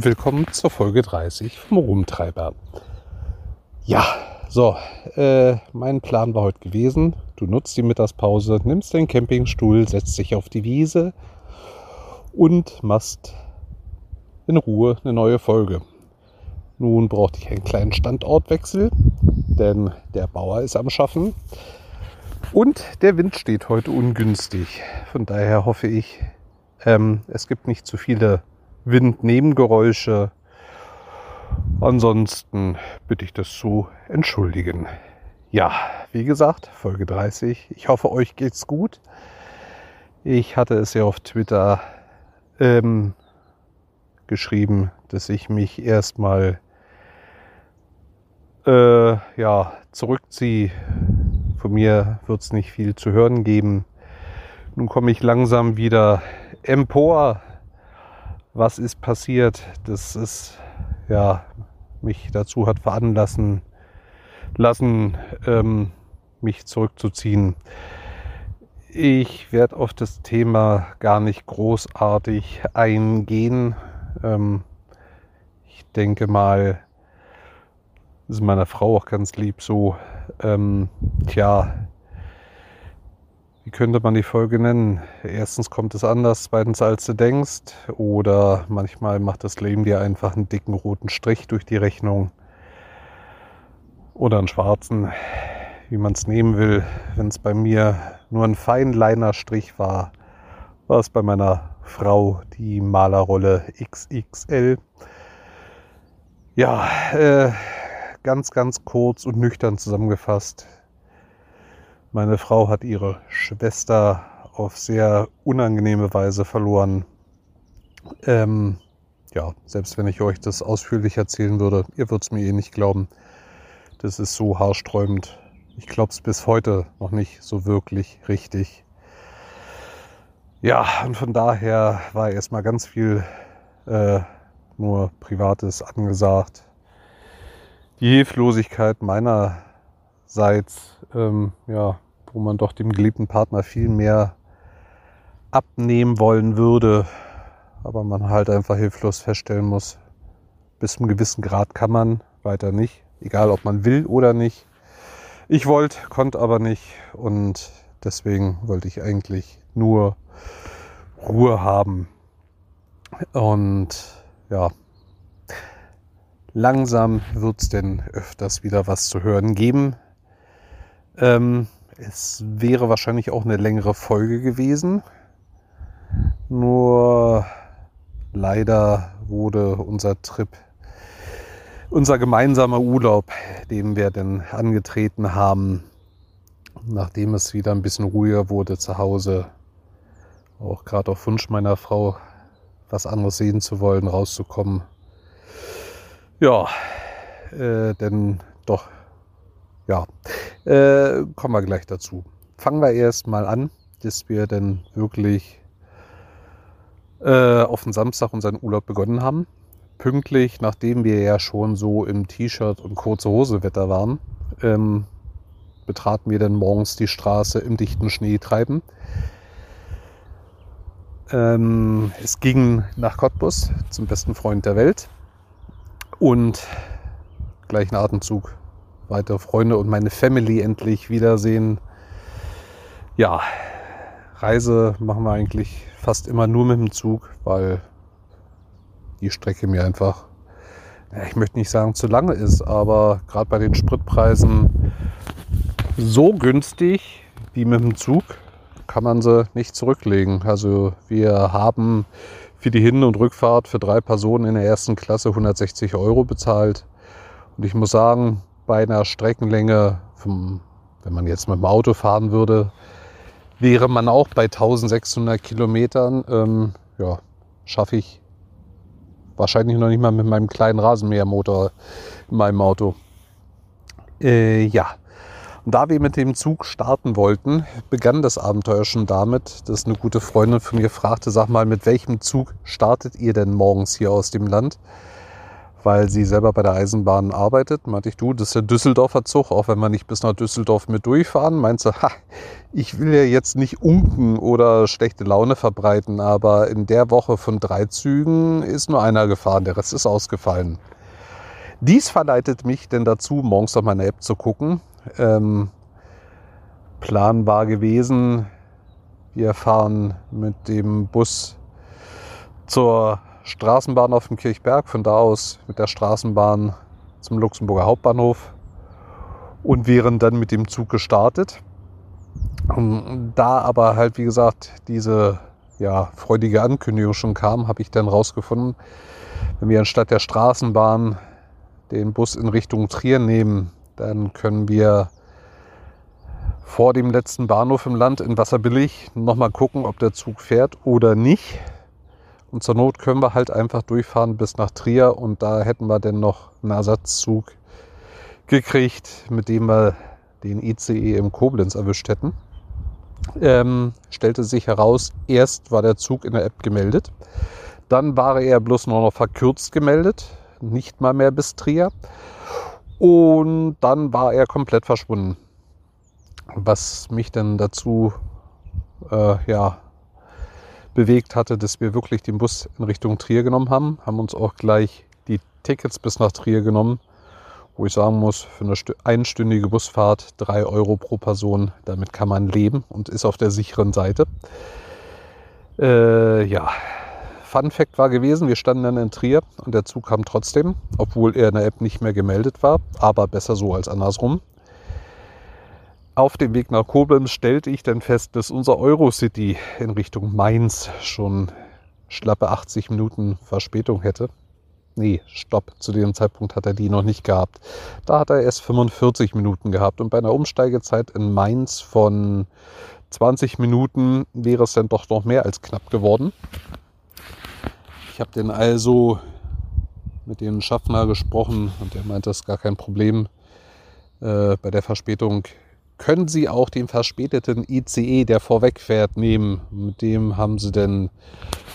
und willkommen zur Folge 30 vom Rumtreiber. Ja, so, äh, mein Plan war heute gewesen, du nutzt die Mittagspause, nimmst den Campingstuhl, setzt dich auf die Wiese und machst in Ruhe eine neue Folge. Nun brauchte ich einen kleinen Standortwechsel, denn der Bauer ist am Schaffen und der Wind steht heute ungünstig. Von daher hoffe ich, ähm, es gibt nicht zu viele Windnebengeräusche. Ansonsten bitte ich das zu entschuldigen. Ja, wie gesagt, Folge 30. Ich hoffe, euch geht's gut. Ich hatte es ja auf Twitter ähm, geschrieben, dass ich mich erstmal äh, ja, zurückziehe. Von mir wird es nicht viel zu hören geben. Nun komme ich langsam wieder empor was ist passiert, das ist ja mich dazu hat veranlassen lassen, ähm, mich zurückzuziehen. Ich werde auf das Thema gar nicht großartig eingehen. Ähm, ich denke mal, das ist meiner Frau auch ganz lieb so. Ähm, tja, wie könnte man die Folge nennen? Erstens kommt es anders, zweitens als du denkst. Oder manchmal macht das Leben dir einfach einen dicken roten Strich durch die Rechnung. Oder einen schwarzen, wie man es nehmen will. Wenn es bei mir nur ein Feinliner-Strich war, war es bei meiner Frau die Malerrolle XXL. Ja, äh, ganz, ganz kurz und nüchtern zusammengefasst meine Frau hat ihre Schwester auf sehr unangenehme Weise verloren. Ähm, ja, selbst wenn ich euch das ausführlich erzählen würde, ihr würdet es mir eh nicht glauben. Das ist so haarsträubend. Ich glaube es bis heute noch nicht so wirklich richtig. Ja, und von daher war erstmal ganz viel äh, nur Privates angesagt. Die Hilflosigkeit meiner Seits, ähm, ja, wo man doch dem geliebten Partner viel mehr abnehmen wollen würde, aber man halt einfach hilflos feststellen muss, bis zu einem gewissen Grad kann man, weiter nicht, egal ob man will oder nicht. Ich wollte, konnte aber nicht und deswegen wollte ich eigentlich nur Ruhe haben. Und ja, langsam wird es denn öfters wieder was zu hören geben. Ähm, es wäre wahrscheinlich auch eine längere Folge gewesen. Nur leider wurde unser Trip, unser gemeinsamer Urlaub, den wir denn angetreten haben, nachdem es wieder ein bisschen ruhiger wurde zu Hause, auch gerade auf Wunsch meiner Frau, was anderes sehen zu wollen, rauszukommen. Ja, äh, denn doch ja, äh, kommen wir gleich dazu. Fangen wir erst mal an, dass wir dann wirklich äh, auf den Samstag unseren Urlaub begonnen haben. Pünktlich, nachdem wir ja schon so im T-Shirt und kurze Hose Wetter waren, ähm, betraten wir dann morgens die Straße im dichten Schneetreiben. Ähm, es ging nach Cottbus zum besten Freund der Welt und gleichen Atemzug weitere Freunde und meine Family endlich wiedersehen. Ja, Reise machen wir eigentlich fast immer nur mit dem Zug, weil die Strecke mir einfach, ich möchte nicht sagen zu lange ist, aber gerade bei den Spritpreisen so günstig wie mit dem Zug kann man sie nicht zurücklegen. Also wir haben für die Hin- und Rückfahrt für drei Personen in der ersten Klasse 160 Euro bezahlt. Und ich muss sagen, bei einer Streckenlänge, vom, wenn man jetzt mit dem Auto fahren würde, wäre man auch bei 1600 Kilometern. Ähm, ja, schaffe ich wahrscheinlich noch nicht mal mit meinem kleinen Rasenmähermotor in meinem Auto. Äh, ja, und da wir mit dem Zug starten wollten, begann das Abenteuer schon damit, dass eine gute Freundin von mir fragte, sag mal, mit welchem Zug startet ihr denn morgens hier aus dem Land? Weil sie selber bei der Eisenbahn arbeitet. Meinte ich, du, das ist der Düsseldorfer Zug, auch wenn wir nicht bis nach Düsseldorf mit durchfahren. Meinte sie, ha, ich will ja jetzt nicht unken oder schlechte Laune verbreiten, aber in der Woche von drei Zügen ist nur einer gefahren, der Rest ist ausgefallen. Dies verleitet mich denn dazu, morgens auf meine App zu gucken. Ähm, Plan war gewesen, wir fahren mit dem Bus zur Straßenbahn auf dem Kirchberg, von da aus mit der Straßenbahn zum Luxemburger Hauptbahnhof und wären dann mit dem Zug gestartet. Und da aber halt, wie gesagt, diese ja, freudige Ankündigung schon kam, habe ich dann rausgefunden, wenn wir anstatt der Straßenbahn den Bus in Richtung Trier nehmen, dann können wir vor dem letzten Bahnhof im Land in Wasserbillig nochmal gucken, ob der Zug fährt oder nicht. Und zur Not können wir halt einfach durchfahren bis nach Trier und da hätten wir dann noch einen Ersatzzug gekriegt, mit dem wir den ICE im Koblenz erwischt hätten. Ähm, stellte sich heraus, erst war der Zug in der App gemeldet, dann war er bloß nur noch verkürzt gemeldet, nicht mal mehr bis Trier und dann war er komplett verschwunden. Was mich dann dazu äh, ja, bewegt hatte, dass wir wirklich den Bus in Richtung Trier genommen haben, haben uns auch gleich die Tickets bis nach Trier genommen, wo ich sagen muss, für eine einstündige Busfahrt drei Euro pro Person, damit kann man leben und ist auf der sicheren Seite. Äh, ja, Fun Fact war gewesen, wir standen dann in Trier und der Zug kam trotzdem, obwohl er in der App nicht mehr gemeldet war, aber besser so als andersrum. Auf dem Weg nach Koblenz stellte ich dann fest, dass unser Eurocity in Richtung Mainz schon schlappe 80 Minuten Verspätung hätte. Nee, stopp, zu dem Zeitpunkt hat er die noch nicht gehabt. Da hat er erst 45 Minuten gehabt und bei einer Umsteigezeit in Mainz von 20 Minuten wäre es dann doch noch mehr als knapp geworden. Ich habe den also mit dem Schaffner gesprochen und der meint, das ist gar kein Problem. Äh, bei der Verspätung können Sie auch den verspäteten ICE, der vorwegfährt, nehmen. Mit dem haben Sie denn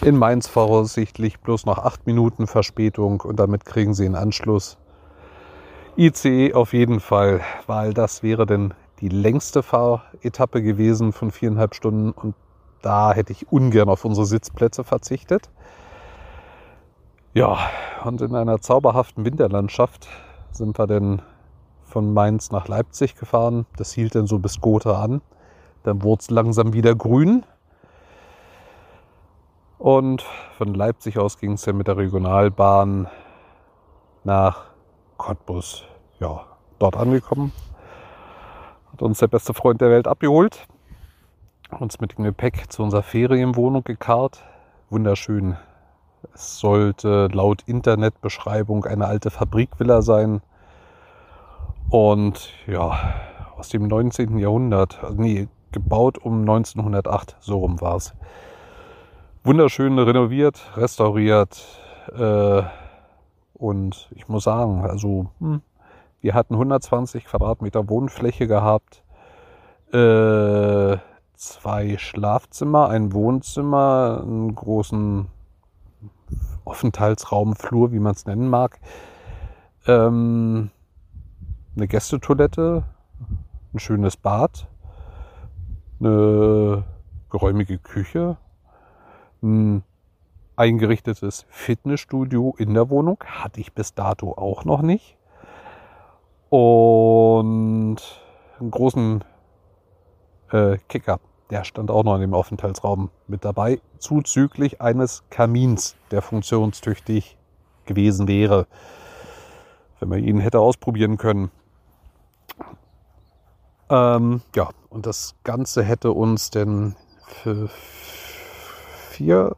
in Mainz voraussichtlich bloß noch acht Minuten Verspätung und damit kriegen Sie einen Anschluss. ICE auf jeden Fall, weil das wäre denn die längste Fahretappe gewesen von viereinhalb Stunden und da hätte ich ungern auf unsere Sitzplätze verzichtet. Ja, und in einer zauberhaften Winterlandschaft sind wir denn von Mainz nach Leipzig gefahren. Das hielt dann so bis Gotha an. Dann wurde es langsam wieder grün. Und von Leipzig aus ging es dann mit der Regionalbahn nach Cottbus. Ja, dort angekommen. Hat uns der beste Freund der Welt abgeholt. Uns mit dem Gepäck zu unserer Ferienwohnung gekarrt. Wunderschön. Es sollte laut Internetbeschreibung eine alte Fabrikvilla sein und ja, aus dem 19. Jahrhundert, also nee, gebaut um 1908, so rum war es. Wunderschön renoviert, restauriert äh, und ich muss sagen, also hm, wir hatten 120 Quadratmeter Wohnfläche gehabt, äh, zwei Schlafzimmer, ein Wohnzimmer, einen großen Aufenthaltsraum, Flur, wie man es nennen mag. Ähm, eine Gästetoilette, ein schönes Bad, eine geräumige Küche, ein eingerichtetes Fitnessstudio in der Wohnung. Hatte ich bis dato auch noch nicht. Und einen großen äh, Kicker, der stand auch noch in dem Aufenthaltsraum mit dabei, zuzüglich eines Kamins, der funktionstüchtig gewesen wäre, wenn man ihn hätte ausprobieren können. Ähm, ja, und das Ganze hätte uns denn für vier,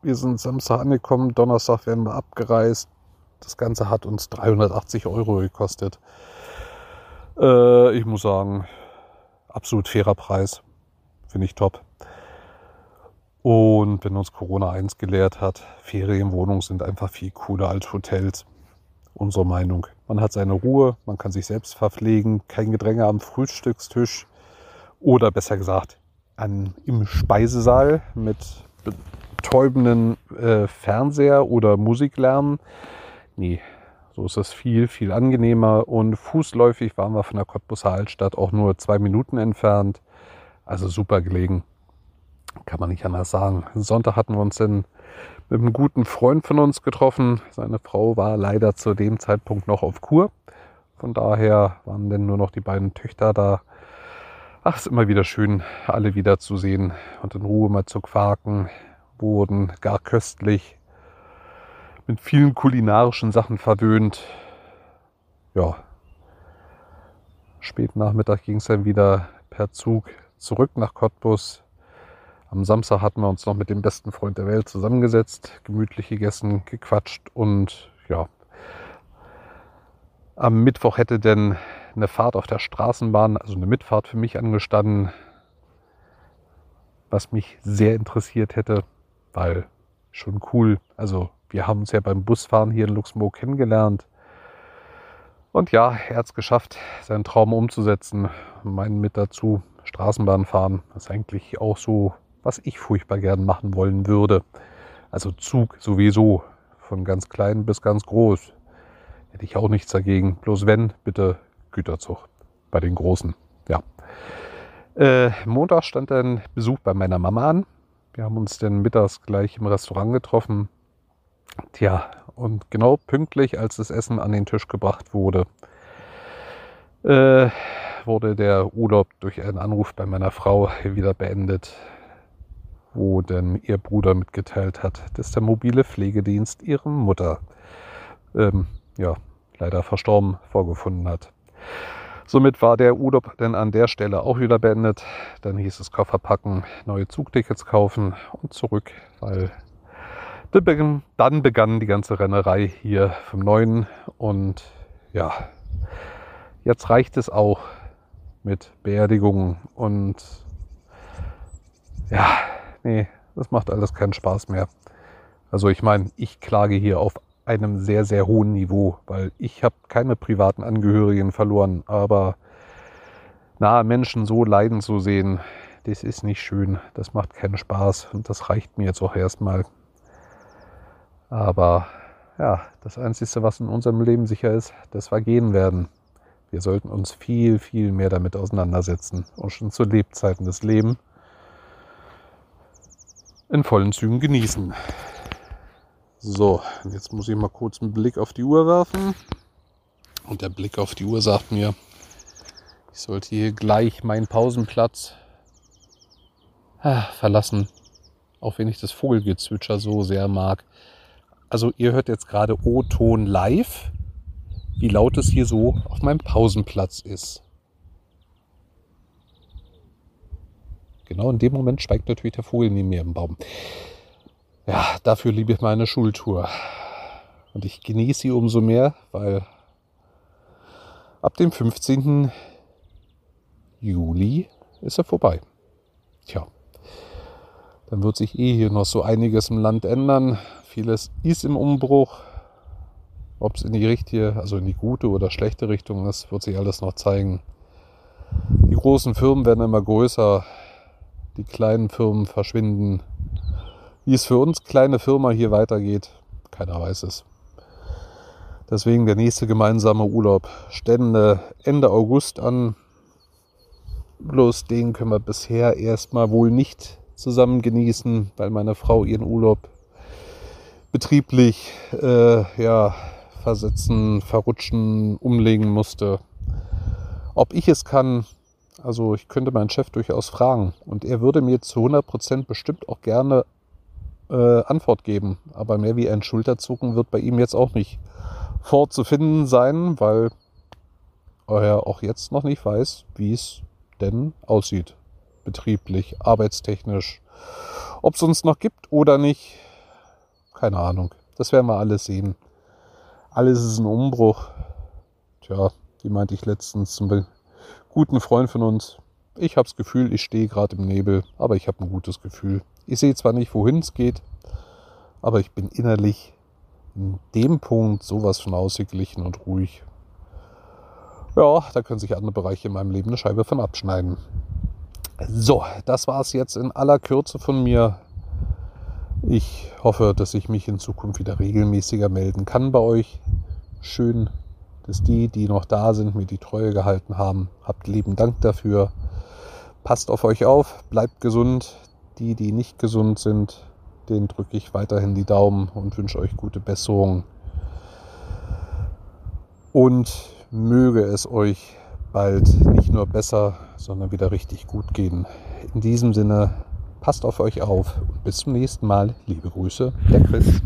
wir sind Samstag angekommen, Donnerstag werden wir abgereist. Das Ganze hat uns 380 Euro gekostet. Äh, ich muss sagen, absolut fairer Preis. Finde ich top. Und wenn uns Corona eins gelehrt hat, Ferienwohnungen sind einfach viel cooler als Hotels unsere Meinung. Man hat seine Ruhe, man kann sich selbst verpflegen, kein Gedränge am Frühstückstisch oder besser gesagt an, im Speisesaal mit betäubenden äh, Fernseher oder Musiklärm. nee, so ist es viel, viel angenehmer. Und fußläufig waren wir von der Cottbusser Altstadt auch nur zwei Minuten entfernt. Also super gelegen. Kann man nicht anders sagen. Sonntag hatten wir uns dann mit einem guten Freund von uns getroffen. Seine Frau war leider zu dem Zeitpunkt noch auf Kur. Von daher waren denn nur noch die beiden Töchter da. Ach, ist immer wieder schön, alle wiederzusehen und in Ruhe mal zu quaken. Wurden gar köstlich mit vielen kulinarischen Sachen verwöhnt. Ja, spät Nachmittag ging es dann wieder per Zug zurück nach Cottbus. Am Samstag hatten wir uns noch mit dem besten Freund der Welt zusammengesetzt, gemütlich gegessen, gequatscht und ja. Am Mittwoch hätte denn eine Fahrt auf der Straßenbahn, also eine Mitfahrt für mich angestanden, was mich sehr interessiert hätte, weil schon cool, also wir haben uns ja beim Busfahren hier in Luxemburg kennengelernt. Und ja, er hat es geschafft, seinen Traum umzusetzen. Meinen mit dazu Straßenbahn fahren. Ist eigentlich auch so, was ich furchtbar gern machen wollen würde. Also Zug sowieso, von ganz klein bis ganz groß. Hätte ich auch nichts dagegen. Bloß wenn, bitte Güterzug bei den Großen. Ja. Äh, Montag stand dann Besuch bei meiner Mama an. Wir haben uns dann mittags gleich im Restaurant getroffen Tja, und genau pünktlich, als das Essen an den Tisch gebracht wurde, äh, wurde der Urlaub durch einen Anruf bei meiner Frau wieder beendet, wo denn ihr Bruder mitgeteilt hat, dass der mobile Pflegedienst ihre Mutter, ähm, ja, leider verstorben vorgefunden hat. Somit war der Urlaub dann an der Stelle auch wieder beendet. Dann hieß es Koffer packen, neue Zugtickets kaufen und zurück, weil dann begann die ganze Rennerei hier vom Neuen und ja, jetzt reicht es auch mit Beerdigungen und ja, nee, das macht alles keinen Spaß mehr. Also ich meine, ich klage hier auf einem sehr, sehr hohen Niveau, weil ich habe keine privaten Angehörigen verloren, aber nahe Menschen so leiden zu sehen, das ist nicht schön, das macht keinen Spaß und das reicht mir jetzt auch erstmal. Aber ja, das Einzige, was in unserem Leben sicher ist, das war gehen werden. Wir sollten uns viel, viel mehr damit auseinandersetzen und schon zu Lebzeiten des Lebens in vollen Zügen genießen. So, jetzt muss ich mal kurz einen Blick auf die Uhr werfen. Und der Blick auf die Uhr sagt mir, ich sollte hier gleich meinen Pausenplatz ah, verlassen. Auch wenn ich das Vogelgezwitscher so sehr mag. Also ihr hört jetzt gerade O-Ton live, wie laut es hier so auf meinem Pausenplatz ist. Genau in dem Moment schweigt natürlich der Vogel neben mir im Baum. Ja, dafür liebe ich meine Schultour. Und ich genieße sie umso mehr, weil ab dem 15. Juli ist er vorbei. Tja, dann wird sich eh hier noch so einiges im Land ändern. Vieles ist im Umbruch. Ob es in die richtige, also in die gute oder schlechte Richtung ist, wird sich alles noch zeigen. Die großen Firmen werden immer größer, die kleinen Firmen verschwinden. Wie es für uns kleine Firma hier weitergeht, keiner weiß es. Deswegen der nächste gemeinsame Urlaub stände Ende August an. Bloß den können wir bisher erstmal wohl nicht zusammen genießen, weil meine Frau ihren Urlaub betrieblich äh, ja, versetzen, verrutschen, umlegen musste. Ob ich es kann, also ich könnte meinen Chef durchaus fragen und er würde mir zu 100% bestimmt auch gerne äh, Antwort geben. Aber mehr wie ein Schulterzucken wird bei ihm jetzt auch nicht vorzufinden sein, weil er auch jetzt noch nicht weiß, wie es denn aussieht. Betrieblich, arbeitstechnisch. Ob es uns noch gibt oder nicht, keine Ahnung. Das werden wir alles sehen. Alles ist ein Umbruch. Tja, wie meinte ich letztens zum guten Freund von uns. Ich habe das Gefühl, ich stehe gerade im Nebel, aber ich habe ein gutes Gefühl. Ich sehe zwar nicht, wohin es geht, aber ich bin innerlich in dem Punkt sowas von ausgeglichen und ruhig. Ja, da können sich andere Bereiche in meinem Leben eine Scheibe von abschneiden. So, das war es jetzt in aller Kürze von mir. Ich hoffe, dass ich mich in Zukunft wieder regelmäßiger melden kann bei euch. schön, dass die, die noch da sind, mir die Treue gehalten haben. Habt lieben Dank dafür. Passt auf euch auf, bleibt gesund. Die, die nicht gesund sind, denen drücke ich weiterhin die Daumen und wünsche euch gute Besserung. Und möge es euch bald nicht nur besser, sondern wieder richtig gut gehen. In diesem Sinne, passt auf euch auf und bis zum nächsten Mal. Liebe Grüße, der Chris.